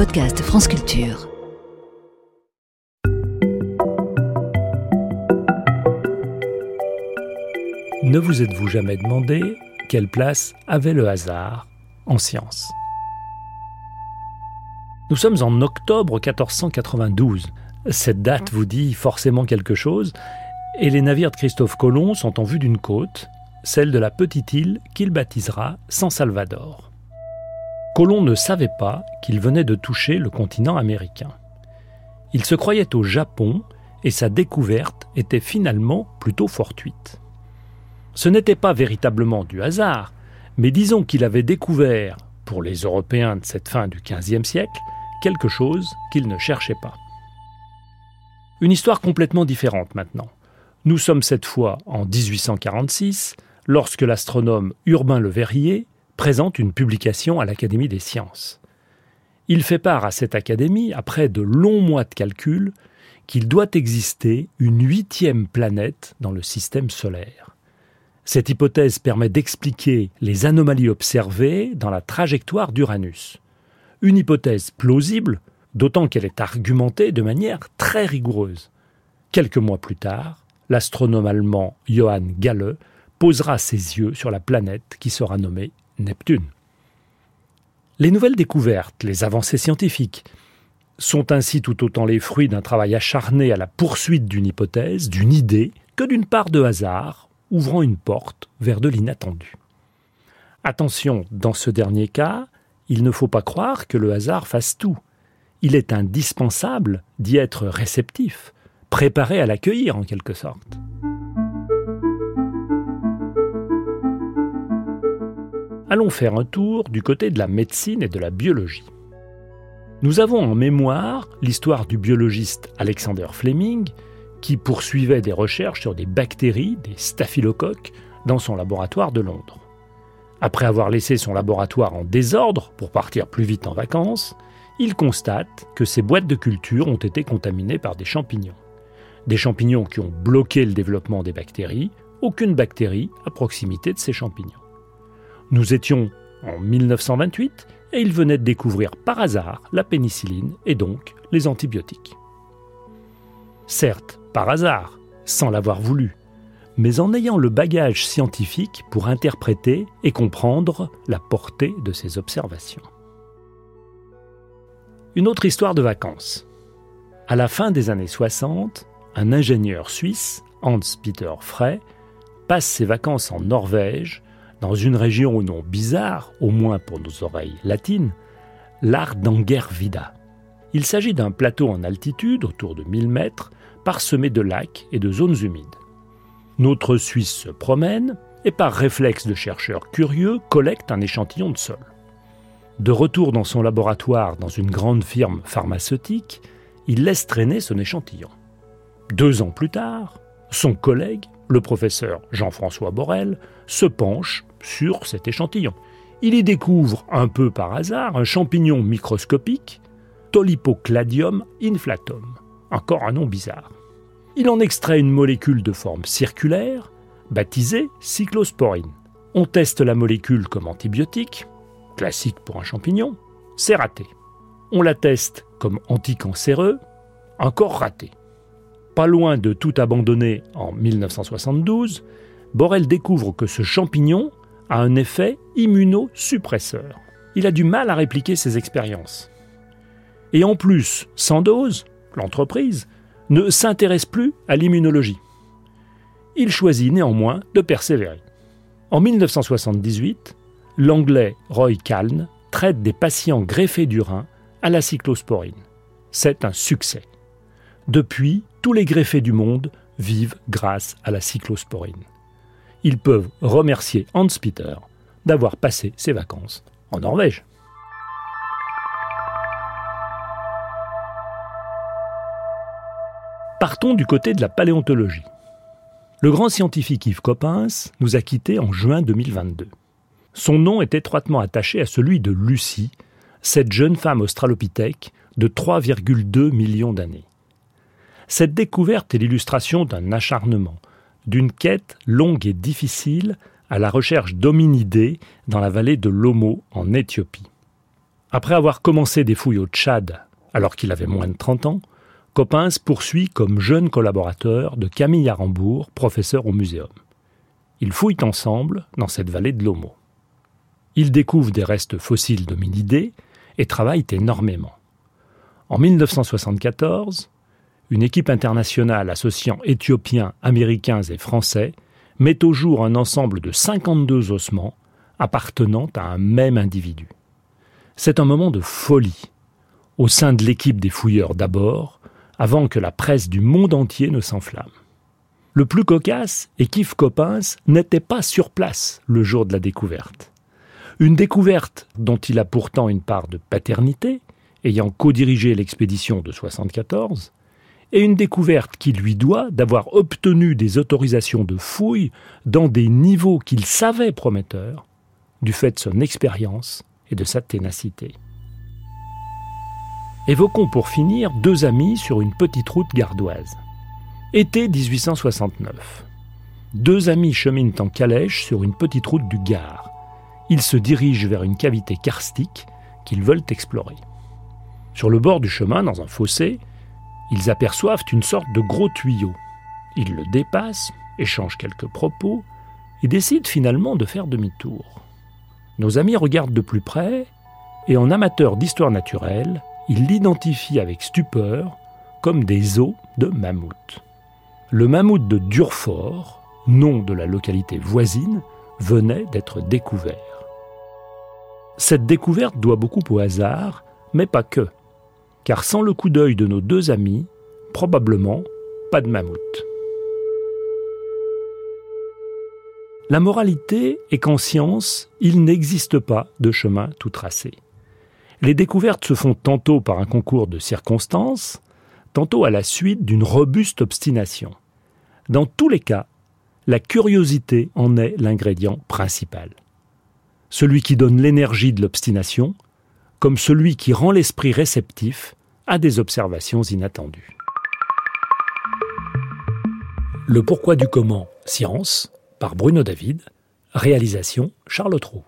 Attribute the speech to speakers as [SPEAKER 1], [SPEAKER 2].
[SPEAKER 1] podcast France Culture.
[SPEAKER 2] Ne vous êtes-vous jamais demandé quelle place avait le hasard en science? Nous sommes en octobre 1492. Cette date vous dit forcément quelque chose, et les navires de Christophe Colomb sont en vue d'une côte, celle de la petite île qu'il baptisera San Salvador. Colomb ne savait pas qu'il venait de toucher le continent américain. Il se croyait au Japon et sa découverte était finalement plutôt fortuite. Ce n'était pas véritablement du hasard, mais disons qu'il avait découvert, pour les Européens de cette fin du XVe siècle, quelque chose qu'il ne cherchait pas. Une histoire complètement différente maintenant. Nous sommes cette fois en 1846, lorsque l'astronome Urbain Le Verrier présente une publication à l'Académie des sciences. Il fait part à cette académie, après de longs mois de calculs, qu'il doit exister une huitième planète dans le système solaire. Cette hypothèse permet d'expliquer les anomalies observées dans la trajectoire d'Uranus. Une hypothèse plausible, d'autant qu'elle est argumentée de manière très rigoureuse. Quelques mois plus tard, l'astronome allemand Johann Galle posera ses yeux sur la planète qui sera nommée Neptune. Les nouvelles découvertes, les avancées scientifiques, sont ainsi tout autant les fruits d'un travail acharné à la poursuite d'une hypothèse, d'une idée, que d'une part de hasard, ouvrant une porte vers de l'inattendu. Attention, dans ce dernier cas, il ne faut pas croire que le hasard fasse tout. Il est indispensable d'y être réceptif, préparé à l'accueillir en quelque sorte. Allons faire un tour du côté de la médecine et de la biologie. Nous avons en mémoire l'histoire du biologiste Alexander Fleming, qui poursuivait des recherches sur des bactéries, des staphylocoques, dans son laboratoire de Londres. Après avoir laissé son laboratoire en désordre pour partir plus vite en vacances, il constate que ses boîtes de culture ont été contaminées par des champignons. Des champignons qui ont bloqué le développement des bactéries, aucune bactérie à proximité de ces champignons. Nous étions en 1928 et il venait de découvrir par hasard la pénicilline et donc les antibiotiques. Certes, par hasard, sans l'avoir voulu, mais en ayant le bagage scientifique pour interpréter et comprendre la portée de ces observations. Une autre histoire de vacances. À la fin des années 60, un ingénieur suisse, Hans-Peter Frey, passe ses vacances en Norvège dans une région au nom bizarre, au moins pour nos oreilles latines, l'Ardangervida. Il s'agit d'un plateau en altitude, autour de 1000 mètres, parsemé de lacs et de zones humides. Notre Suisse se promène et par réflexe de chercheur curieux collecte un échantillon de sol. De retour dans son laboratoire dans une grande firme pharmaceutique, il laisse traîner son échantillon. Deux ans plus tard, son collègue, le professeur Jean-François Borel, se penche sur cet échantillon. Il y découvre, un peu par hasard, un champignon microscopique, Tolipocladium inflatum, encore un nom bizarre. Il en extrait une molécule de forme circulaire, baptisée cyclosporine. On teste la molécule comme antibiotique, classique pour un champignon, c'est raté. On la teste comme anticancéreux, encore raté. Pas loin de tout abandonner en 1972, Borel découvre que ce champignon a un effet immunosuppresseur. Il a du mal à répliquer ses expériences. Et en plus, Sandoz, l'entreprise, ne s'intéresse plus à l'immunologie. Il choisit néanmoins de persévérer. En 1978, l'anglais Roy Calne traite des patients greffés du rein à la cyclosporine. C'est un succès. Depuis, tous les greffés du monde vivent grâce à la cyclosporine ils peuvent remercier Hans-Peter d'avoir passé ses vacances en Norvège. Partons du côté de la paléontologie. Le grand scientifique Yves Coppens nous a quittés en juin 2022. Son nom est étroitement attaché à celui de Lucie, cette jeune femme australopithèque de 3,2 millions d'années. Cette découverte est l'illustration d'un acharnement, d'une quête longue et difficile à la recherche d'hominidés dans la vallée de l'Omo en Éthiopie. Après avoir commencé des fouilles au Tchad alors qu'il avait moins de 30 ans, Coppens poursuit comme jeune collaborateur de Camille Arambourg, professeur au muséum. Ils fouillent ensemble dans cette vallée de l'Homo. Ils découvrent des restes fossiles d'hominidés et travaillent énormément. En 1974, une équipe internationale associant Éthiopiens, Américains et Français met au jour un ensemble de 52 ossements appartenant à un même individu. C'est un moment de folie, au sein de l'équipe des fouilleurs d'abord, avant que la presse du monde entier ne s'enflamme. Le plus cocasse est qu'Yves Coppens n'était pas sur place le jour de la découverte. Une découverte dont il a pourtant une part de paternité, ayant co-dirigé l'expédition de 74, et une découverte qui lui doit d'avoir obtenu des autorisations de fouilles dans des niveaux qu'il savait prometteurs, du fait de son expérience et de sa ténacité. Évoquons pour finir deux amis sur une petite route gardoise. Été 1869. Deux amis cheminent en calèche sur une petite route du Gard. Ils se dirigent vers une cavité karstique qu'ils veulent explorer. Sur le bord du chemin, dans un fossé, ils aperçoivent une sorte de gros tuyau. Ils le dépassent, échangent quelques propos et décident finalement de faire demi-tour. Nos amis regardent de plus près et en amateurs d'histoire naturelle, il l'identifie avec stupeur comme des os de mammouth. Le mammouth de Durfort, nom de la localité voisine, venait d'être découvert. Cette découverte doit beaucoup au hasard, mais pas que, car sans le coup d'œil de nos deux amis, probablement pas de mammouth. La moralité est qu'en science, il n'existe pas de chemin tout tracé. Les découvertes se font tantôt par un concours de circonstances, tantôt à la suite d'une robuste obstination. Dans tous les cas, la curiosité en est l'ingrédient principal. Celui qui donne l'énergie de l'obstination, comme celui qui rend l'esprit réceptif à des observations inattendues. Le pourquoi du comment, science, par Bruno David, réalisation Charles Trou.